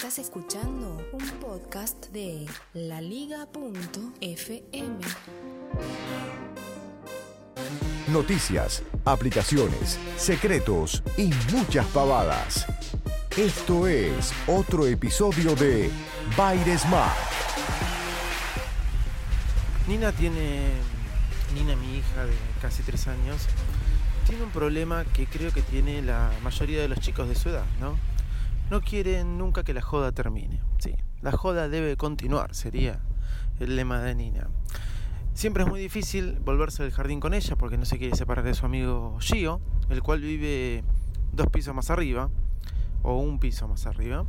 Estás escuchando un podcast de laliga.fm. Noticias, aplicaciones, secretos y muchas pavadas. Esto es otro episodio de Baile Smart. Nina tiene. Nina, mi hija de casi tres años, tiene un problema que creo que tiene la mayoría de los chicos de su edad, ¿no? No quieren nunca que la joda termine. Sí, la joda debe continuar, sería el lema de Nina. Siempre es muy difícil volverse del jardín con ella porque no se quiere separar de su amigo Gio, el cual vive dos pisos más arriba, o un piso más arriba.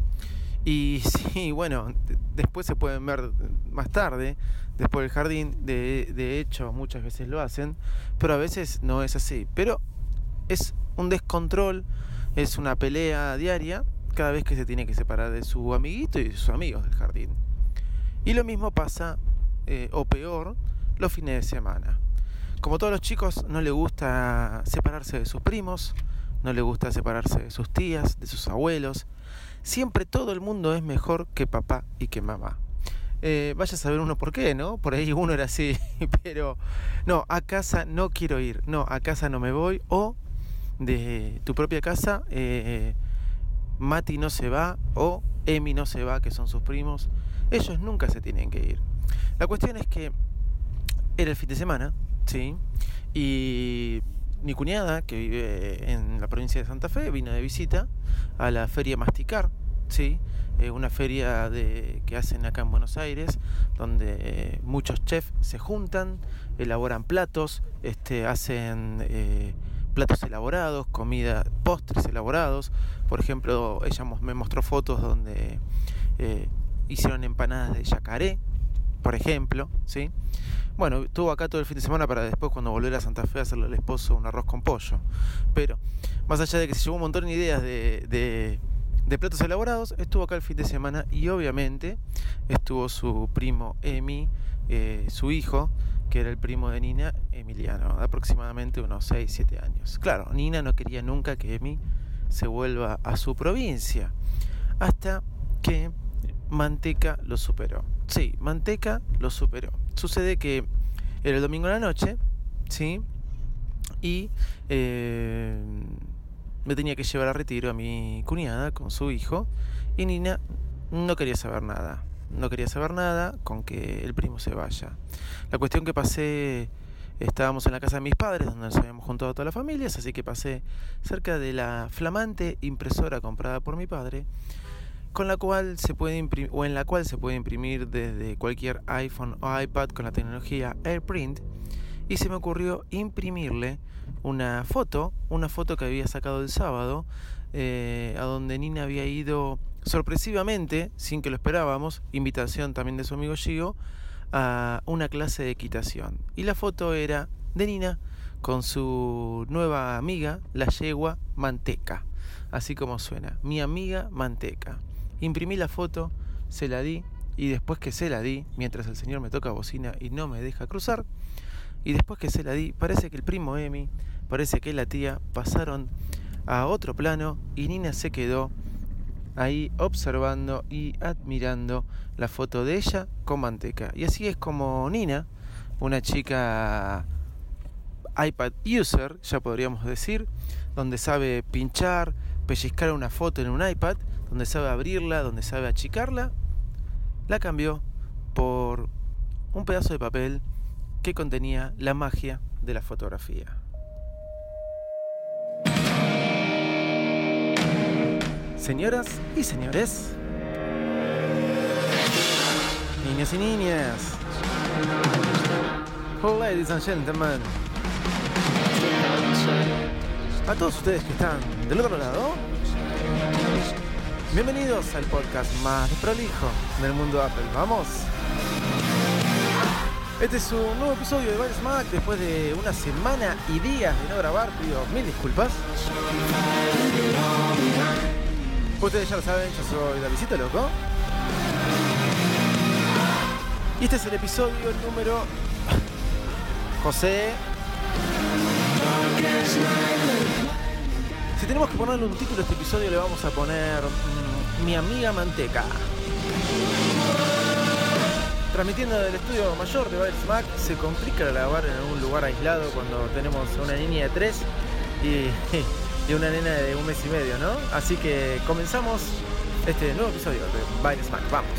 Y sí, bueno, después se pueden ver más tarde, después del jardín, de, de hecho muchas veces lo hacen, pero a veces no es así. Pero es un descontrol, es una pelea diaria cada vez que se tiene que separar de su amiguito y de sus amigos del jardín. Y lo mismo pasa, eh, o peor, los fines de semana. Como todos los chicos, no le gusta separarse de sus primos, no le gusta separarse de sus tías, de sus abuelos. Siempre todo el mundo es mejor que papá y que mamá. Eh, vaya a saber uno por qué, ¿no? Por ahí uno era así, pero no, a casa no quiero ir, no, a casa no me voy, o de tu propia casa, eh, Mati no se va o Emi no se va, que son sus primos. Ellos nunca se tienen que ir. La cuestión es que era el fin de semana, ¿sí? Y mi cuñada, que vive en la provincia de Santa Fe, vino de visita a la feria Masticar, ¿sí? Eh, una feria que hacen acá en Buenos Aires, donde muchos chefs se juntan, elaboran platos, este, hacen... Eh, platos elaborados, comida, postres elaborados. Por ejemplo, ella me mostró fotos donde eh, hicieron empanadas de yacaré, por ejemplo, ¿sí? Bueno, estuvo acá todo el fin de semana para después cuando volviera a Santa Fe hacerle al esposo un arroz con pollo. Pero, más allá de que se llevó un montón de ideas de, de, de platos elaborados, estuvo acá el fin de semana y obviamente estuvo su primo Emi, eh, su hijo, que era el primo de Nina, Emiliano, de aproximadamente unos 6, 7 años. Claro, Nina no quería nunca que Emi se vuelva a su provincia, hasta que Manteca lo superó. Sí, Manteca lo superó. Sucede que era el domingo en la noche, ¿sí? Y eh, me tenía que llevar a retiro a mi cuñada con su hijo, y Nina no quería saber nada no quería saber nada con que el primo se vaya. La cuestión que pasé, estábamos en la casa de mis padres, donde nos habíamos juntado todas las familias, así que pasé cerca de la flamante impresora comprada por mi padre, con la cual se puede imprimir, o en la cual se puede imprimir desde cualquier iPhone o iPad con la tecnología AirPrint, y se me ocurrió imprimirle una foto, una foto que había sacado el sábado, eh, a donde Nina había ido sorpresivamente, sin que lo esperábamos, invitación también de su amigo Gio, a una clase de equitación. Y la foto era de Nina con su nueva amiga, la yegua Manteca. Así como suena, mi amiga Manteca. Imprimí la foto, se la di y después que se la di, mientras el señor me toca bocina y no me deja cruzar, y después que se la di, parece que el primo Emi, parece que la tía pasaron a otro plano y Nina se quedó ahí observando y admirando la foto de ella con manteca. Y así es como Nina, una chica iPad user, ya podríamos decir, donde sabe pinchar, pellizcar una foto en un iPad, donde sabe abrirla, donde sabe achicarla, la cambió por un pedazo de papel que contenía la magia de la fotografía. Señoras y señores, niños y niñas, ladies and gentlemen, a todos ustedes que están del otro lado. Bienvenidos al podcast más prolijo del mundo Apple. ¡Vamos! Este es un nuevo episodio de Virus Mac después de una semana y días de no grabar. Pido mil disculpas. Ustedes ya lo saben, yo soy Davidito Loco. Y este es el episodio número. José. Si tenemos que ponerle un título a este episodio, le vamos a poner mm, Mi amiga Manteca. Transmitiendo del estudio mayor de Bayer Mac, se complica grabar en un lugar aislado cuando tenemos una niña de 3 y, y una nena de un mes y medio, ¿no? Así que comenzamos este nuevo episodio de Bayer Mac. Vamos.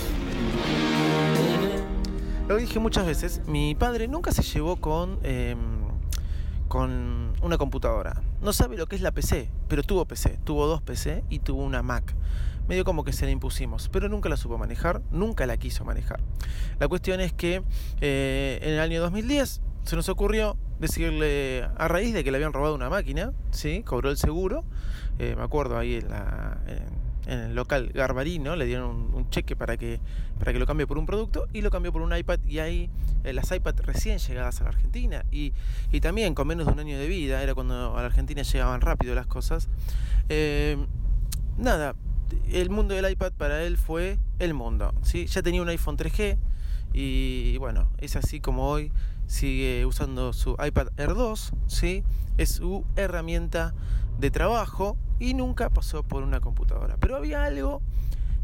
Lo dije muchas veces, mi padre nunca se llevó con, eh, con una computadora. No sabe lo que es la PC, pero tuvo PC, tuvo dos PC y tuvo una Mac. Medio como que se la impusimos, pero nunca la supo manejar, nunca la quiso manejar. La cuestión es que eh, en el año 2010 se nos ocurrió decirle, a raíz de que le habían robado una máquina, ¿sí? cobró el seguro, eh, me acuerdo ahí en la... En, el local Garbarino, le dieron un, cheque para que, para que lo cambie por un producto y lo cambió por un iPad y ahí eh, las iPad recién llegadas a la Argentina y, y, también con menos de un año de vida, era cuando a la Argentina llegaban rápido las cosas. Eh, nada, el mundo del iPad para él fue el mundo, ¿sí? ya tenía un iPhone 3G y bueno, es así como hoy sigue usando su iPad Air 2, ¿sí? es su herramienta de trabajo y nunca pasó por una computadora. Pero había algo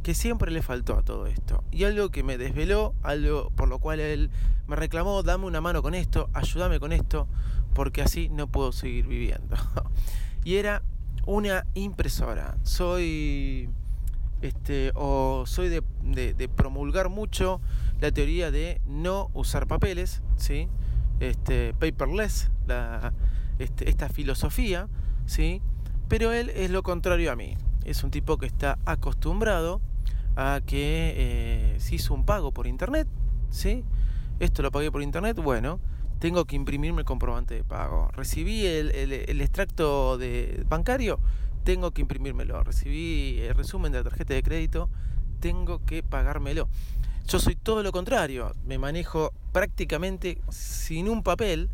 que siempre le faltó a todo esto y algo que me desveló, algo por lo cual él me reclamó, dame una mano con esto, ayúdame con esto, porque así no puedo seguir viviendo. y era una impresora. Soy este o soy de, de, promulgar mucho la teoría de no usar papeles, ¿sí? Este paperless, este, esta filosofía, ¿sí? Pero él es lo contrario a mí. Es un tipo que está acostumbrado a que eh, si hizo un pago por internet, ¿sí? Esto lo pagué por internet, bueno, tengo que imprimirme el comprobante de pago. Recibí el, el, el extracto de bancario, tengo que imprimírmelo. Recibí el resumen de la tarjeta de crédito, tengo que pagármelo. Yo soy todo lo contrario, me manejo prácticamente sin un papel,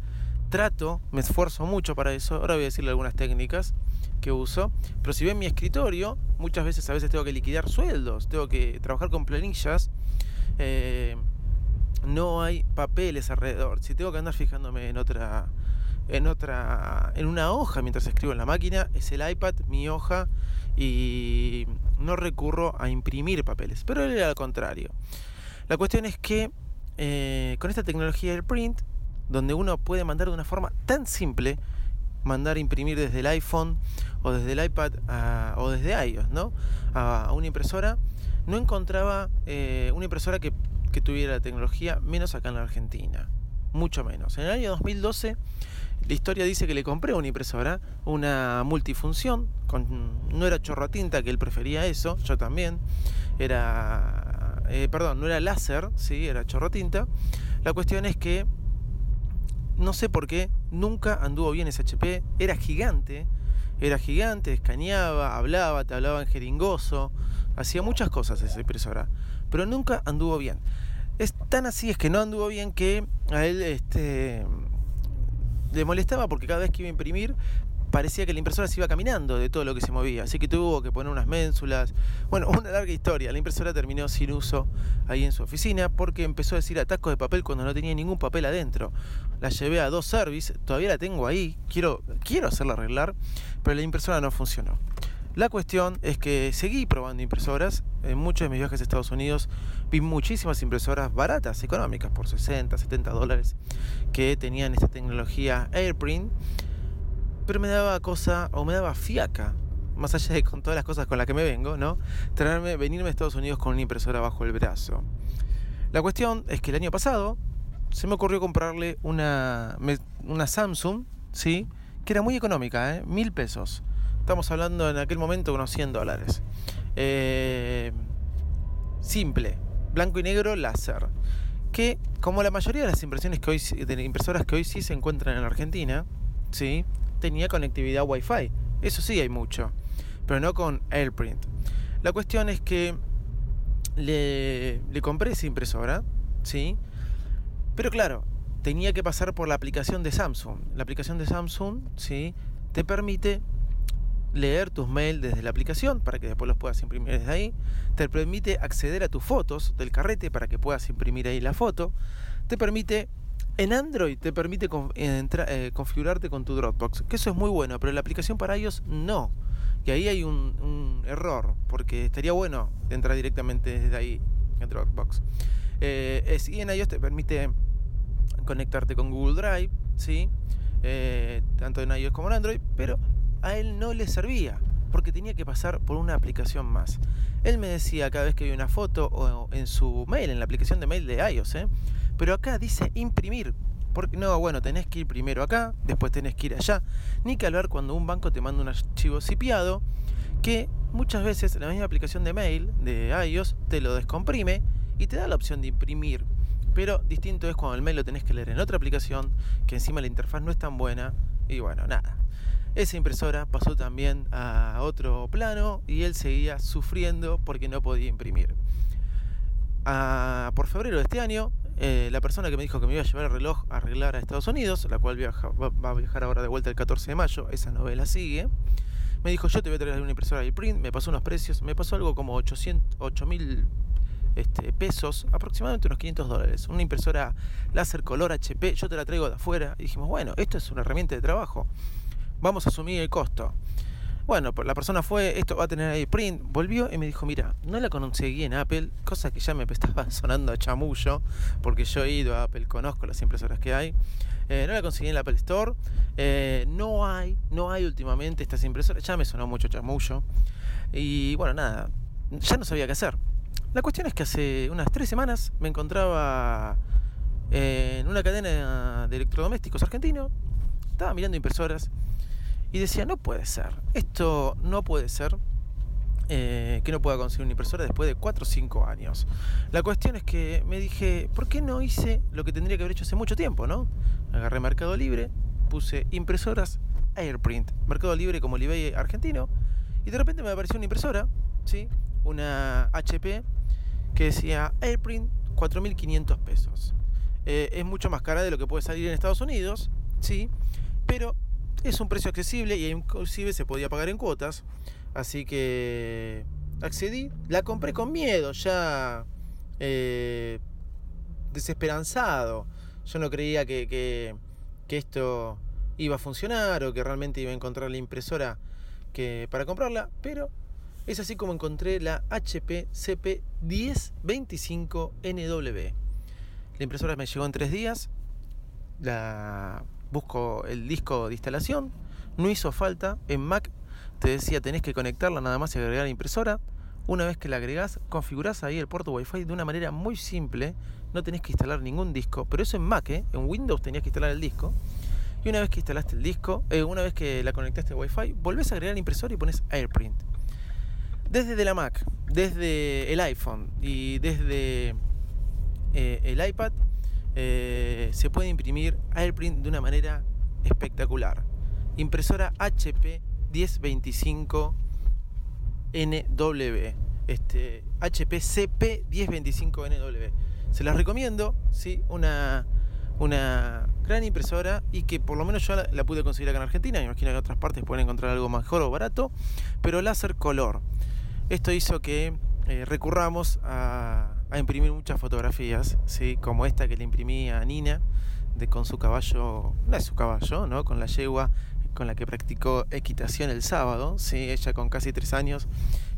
trato, me esfuerzo mucho para eso. Ahora voy a decirle algunas técnicas que uso. Pero si ven mi escritorio, muchas veces a veces tengo que liquidar sueldos, tengo que trabajar con planillas. Eh, no hay papeles alrededor. Si tengo que andar fijándome en otra en otra en una hoja mientras escribo en la máquina, es el iPad, mi hoja y no recurro a imprimir papeles. Pero él era al contrario. La cuestión es que eh, con esta tecnología del print, donde uno puede mandar de una forma tan simple, mandar imprimir desde el iPhone o desde el iPad o desde iOS, ¿no? A, a, una impresora, no encontraba eh, una impresora que, que, tuviera la tecnología, menos acá en la Argentina, mucho menos. En el año 2012, la historia dice que le compré una impresora, una multifunción, con, no era chorro tinta, que él prefería eso, yo también, era, eh, perdón, no era láser, sí, era chorro tinta. La cuestión es que no sé por qué, nunca anduvo bien ese HP, era gigante, era gigante, escaneaba, hablaba, te hablaba en jeringoso, hacía muchas cosas esa impresora, pero nunca anduvo bien. Es tan así, es que no anduvo bien que a él este, le molestaba porque cada vez que iba a imprimir parecía que la impresora se iba caminando de todo lo que se movía, así que tuvo que poner unas ménsulas. Bueno, una larga historia. La impresora terminó sin uso ahí en su oficina porque empezó a decir atascos de papel cuando no tenía ningún papel adentro. La llevé a dos service, todavía la tengo ahí, quiero, quiero hacerla arreglar, pero la impresora no funcionó. La cuestión es que seguí probando impresoras. En muchos de mis viajes a Estados Unidos vi muchísimas impresoras baratas, económicas, por 60, 70 dólares, que tenían esta tecnología AirPrint pero me daba cosa o me daba fiaca, más allá de con todas las cosas con las que me vengo, ¿no? Traerme, venirme a Estados Unidos con una impresora bajo el brazo. La cuestión es que el año pasado se me ocurrió comprarle una, una Samsung, ¿sí? Que era muy económica, ¿eh? Mil pesos. Estamos hablando en aquel momento de unos 100 dólares. Eh, simple, blanco y negro láser. Que, como la mayoría de las impresiones que hoy, de impresoras que hoy sí se encuentran en la Argentina, ¿sí? tenía conectividad Wi-Fi. Eso sí hay mucho, pero no con AirPrint. La cuestión es que le, le compré esa impresora, ¿sí? Pero claro, tenía que pasar por la aplicación de Samsung. La aplicación de Samsung, ¿sí? Te permite leer tus mails desde la aplicación para que después los puedas imprimir desde ahí. Te permite acceder a tus fotos del carrete para que puedas imprimir ahí la foto. Te permite, en Android te permite eh, configurarte con tu Dropbox, que eso es muy bueno, pero la aplicación para ellos no. Y ahí hay un, error, porque estaría bueno entrar directamente desde ahí en Dropbox. Eh, y en iOS te permite conectarte con Google Drive, ¿sí? Eh, tanto en iOS como en Android, pero a él no le servía porque tenía que pasar por una aplicación más. Él me decía cada vez que había una foto o en su mail, en la aplicación de mail de iOS, ¿eh? pero acá dice imprimir. Porque no, bueno, tenés que ir primero acá, después tenés que ir allá. Ni que hablar cuando un banco te manda un archivo cipiado que muchas veces la misma aplicación de mail de iOS te lo descomprime y te da la opción de imprimir. Pero distinto es cuando el mail lo tenés que leer en otra aplicación, que encima la interfaz no es tan buena. Y bueno, nada. Esa impresora pasó también a otro plano y él seguía sufriendo porque no podía imprimir. por febrero de este año, eh, la persona que me dijo que me iba a llevar el reloj a arreglar a Estados Unidos, la cual va, a viajar ahora de vuelta el 14 de mayo, esa novela sigue, me dijo yo te voy a traer una impresora de print, me pasó unos precios, me pasó algo como 800, mil este, pesos, aproximadamente unos 500 dólares. Una impresora láser color HP, yo te la traigo de afuera. Y dijimos, bueno, esto es una herramienta de trabajo vamos a asumir el costo. Bueno, pues la persona fue, esto va a tener ahí print, volvió y me dijo, mira, no la conseguí en Apple, cosa que ya me estaba sonando a chamullo, porque yo he ido a Apple, conozco las impresoras que hay. Eh, no la conseguí en la Apple Store. Eh, no hay, no hay últimamente estas impresoras. Ya me sonó mucho chamullo. Y bueno, nada, ya no sabía qué hacer. La cuestión es que hace unas tres semanas me encontraba en una cadena de electrodomésticos argentino. Estaba mirando impresoras y decía, no puede ser, esto no puede ser eh, que no pueda conseguir una impresora después de 4 o 5 años. La cuestión es que me dije, ¿por qué no hice lo que tendría que haber hecho hace mucho tiempo, no? Agarré Mercado Libre, puse impresoras AirPrint, Mercado Libre como el eBay argentino, y de repente me apareció una impresora, ¿sí? Una HP que decía AirPrint 4.500 pesos. Eh, es mucho más cara de lo que puede salir en Estados Unidos, ¿sí? Pero es un precio accesible y inclusive se podía pagar en cuotas. Así que accedí. La compré con miedo, ya eh, desesperanzado. Yo no creía que, que, esto iba a funcionar o que realmente iba a encontrar la impresora que, para comprarla. Pero es así como encontré la HP CP 1025NW. La impresora me llegó en tres días. La busco el disco de instalación, no hizo falta, en Mac te decía tenés que conectarla nada más y agregar impresora. Una vez que la agregás, configurás ahí el puerto Wi-Fi de una manera muy simple, no tenés que instalar ningún disco, pero eso en Mac, ¿eh? en Windows tenías que instalar el disco. Y una vez que instalaste el disco, eh, una vez que la conectaste a Wi-Fi, volvés a agregar la impresora y pones AirPrint. Desde la Mac, desde el iPhone y desde eh, el iPad, eh, se puede imprimir AirPrint de una manera espectacular. Impresora HP 1025 NW. Este, HP CP 1025 NW. Se las recomiendo, ¿sí? Una, una gran impresora y que por lo menos yo la, pude conseguir acá en Argentina. Me imagino que en otras partes pueden encontrar algo mejor o barato, pero láser color. Esto hizo que eh, recurramos a, imprimir muchas fotografías, ¿sí? como esta que le imprimí a Nina de, con su caballo, no es su caballo, ¿no? con la yegua con la que practicó equitación el sábado, ¿sí? ella con casi tres años,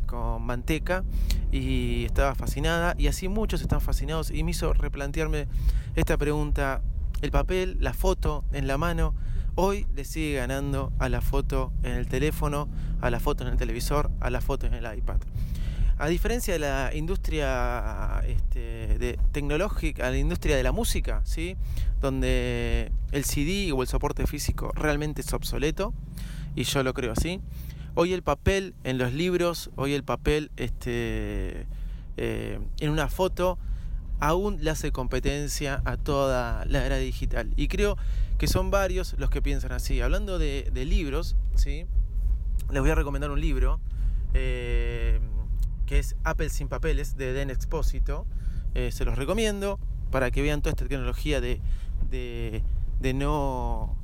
con manteca, y estaba fascinada, y así muchos están fascinados, y me hizo replantearme esta pregunta, el papel, la foto en la mano, hoy le sigue ganando a la foto en el teléfono, a la foto en el televisor, a la foto en el iPad. A diferencia de la industria este, tecnológica, la industria de la música, ¿sí? donde el CD o el soporte físico realmente es obsoleto, y yo lo creo así, hoy el papel en los libros, hoy el papel este, eh, en una foto, aún le hace competencia a toda la era digital. Y creo que son varios los que piensan así. Hablando de, de libros, ¿sí? les voy a recomendar un libro eh, que es Apple sin papeles de Den Expósito. Eh, se los recomiendo para que vean toda esta tecnología de, de, no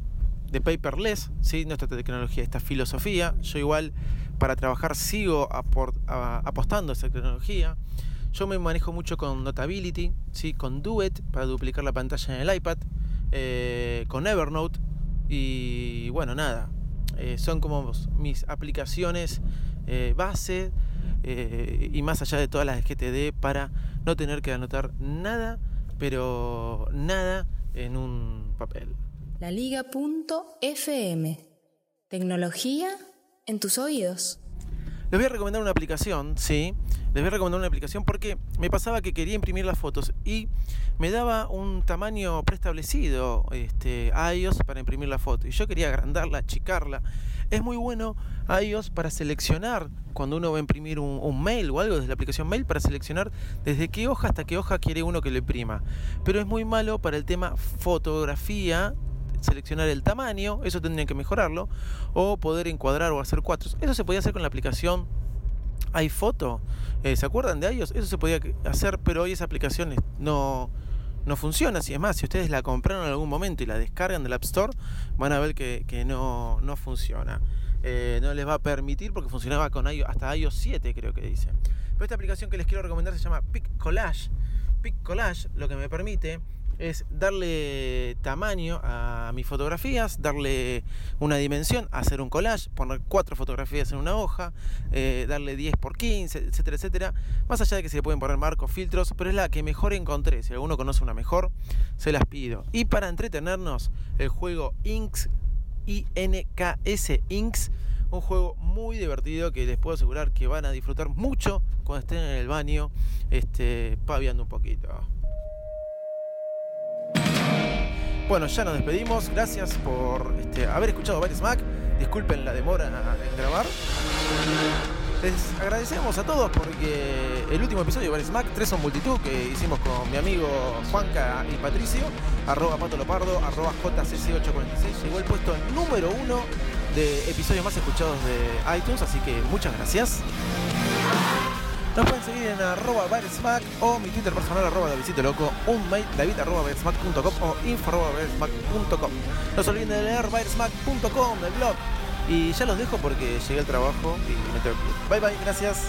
de paperless, ¿sí? nuestra tecnología, esta filosofía. Yo igual para trabajar sigo apostando a esa tecnología. Yo me manejo mucho con Notability, ¿sí? con Duet para duplicar la pantalla en el iPad, eh, con Evernote y bueno, nada, eh, son como mis aplicaciones eh, base y más allá de todas las GTD para no tener que anotar nada, pero nada en un papel. La Liga.fm. Tecnología en tus oídos. Les voy a recomendar una aplicación, sí. Les voy a recomendar una aplicación porque me pasaba que quería imprimir las fotos y me daba un tamaño preestablecido este, a iOS para imprimir la foto. Y yo quería agrandarla, achicarla. Es muy bueno iOS para seleccionar cuando uno va a imprimir un, mail o algo desde la aplicación mail para seleccionar desde qué hoja hasta qué hoja quiere uno que lo imprima. Pero es muy malo para el tema fotografía seleccionar el tamaño, eso tendrían que mejorarlo, o poder encuadrar o hacer cuadros. Eso se podía hacer con la aplicación iPhoto. Eh, ¿Se acuerdan de ellos? Eso se podía hacer, pero hoy esa aplicación no, no funciona. Si es más, si ustedes la compraron en algún momento y la descargan del App Store, van a ver que, no, no funciona. Eh, no les va a permitir porque funcionaba con iOS, hasta iOS 7 creo que dice. Pero esta aplicación que les quiero recomendar se llama Pic Collage. Lo que me permite es darle tamaño a mis fotografías, darle una dimensión, hacer un collage, poner cuatro fotografías en una hoja, eh, darle 10 por 15, etcétera, etcétera. Más allá de que se le pueden poner marcos, filtros, pero es la que mejor encontré. Si alguno conoce una mejor, se las pido. Y para entretenernos, el juego Inks, I-N-K-S Inks, un juego muy divertido que les puedo asegurar que van a disfrutar mucho cuando estén en el baño, este, paviando un poquito. Bueno, ya nos despedimos. Gracias por este, haber escuchado Bares Mac. Disculpen la demora en grabar. Les agradecemos a todos porque el último episodio de Bares Mac, 3 son multitud, que hicimos con mi amigo Juanca y Patricio, arroba Pato Lopardo, arroba JCC846, llegó el puesto número uno de episodios más escuchados de iTunes, así que muchas gracias. Nos pueden seguir en arroba baresmack o mi Twitter personal arroba Davidito Loco, un mail arroba o info arroba. No se olviden de leer baresmack.com, el blog. Y ya los dejo porque llegué al trabajo y me tengo que. Bye bye, gracias.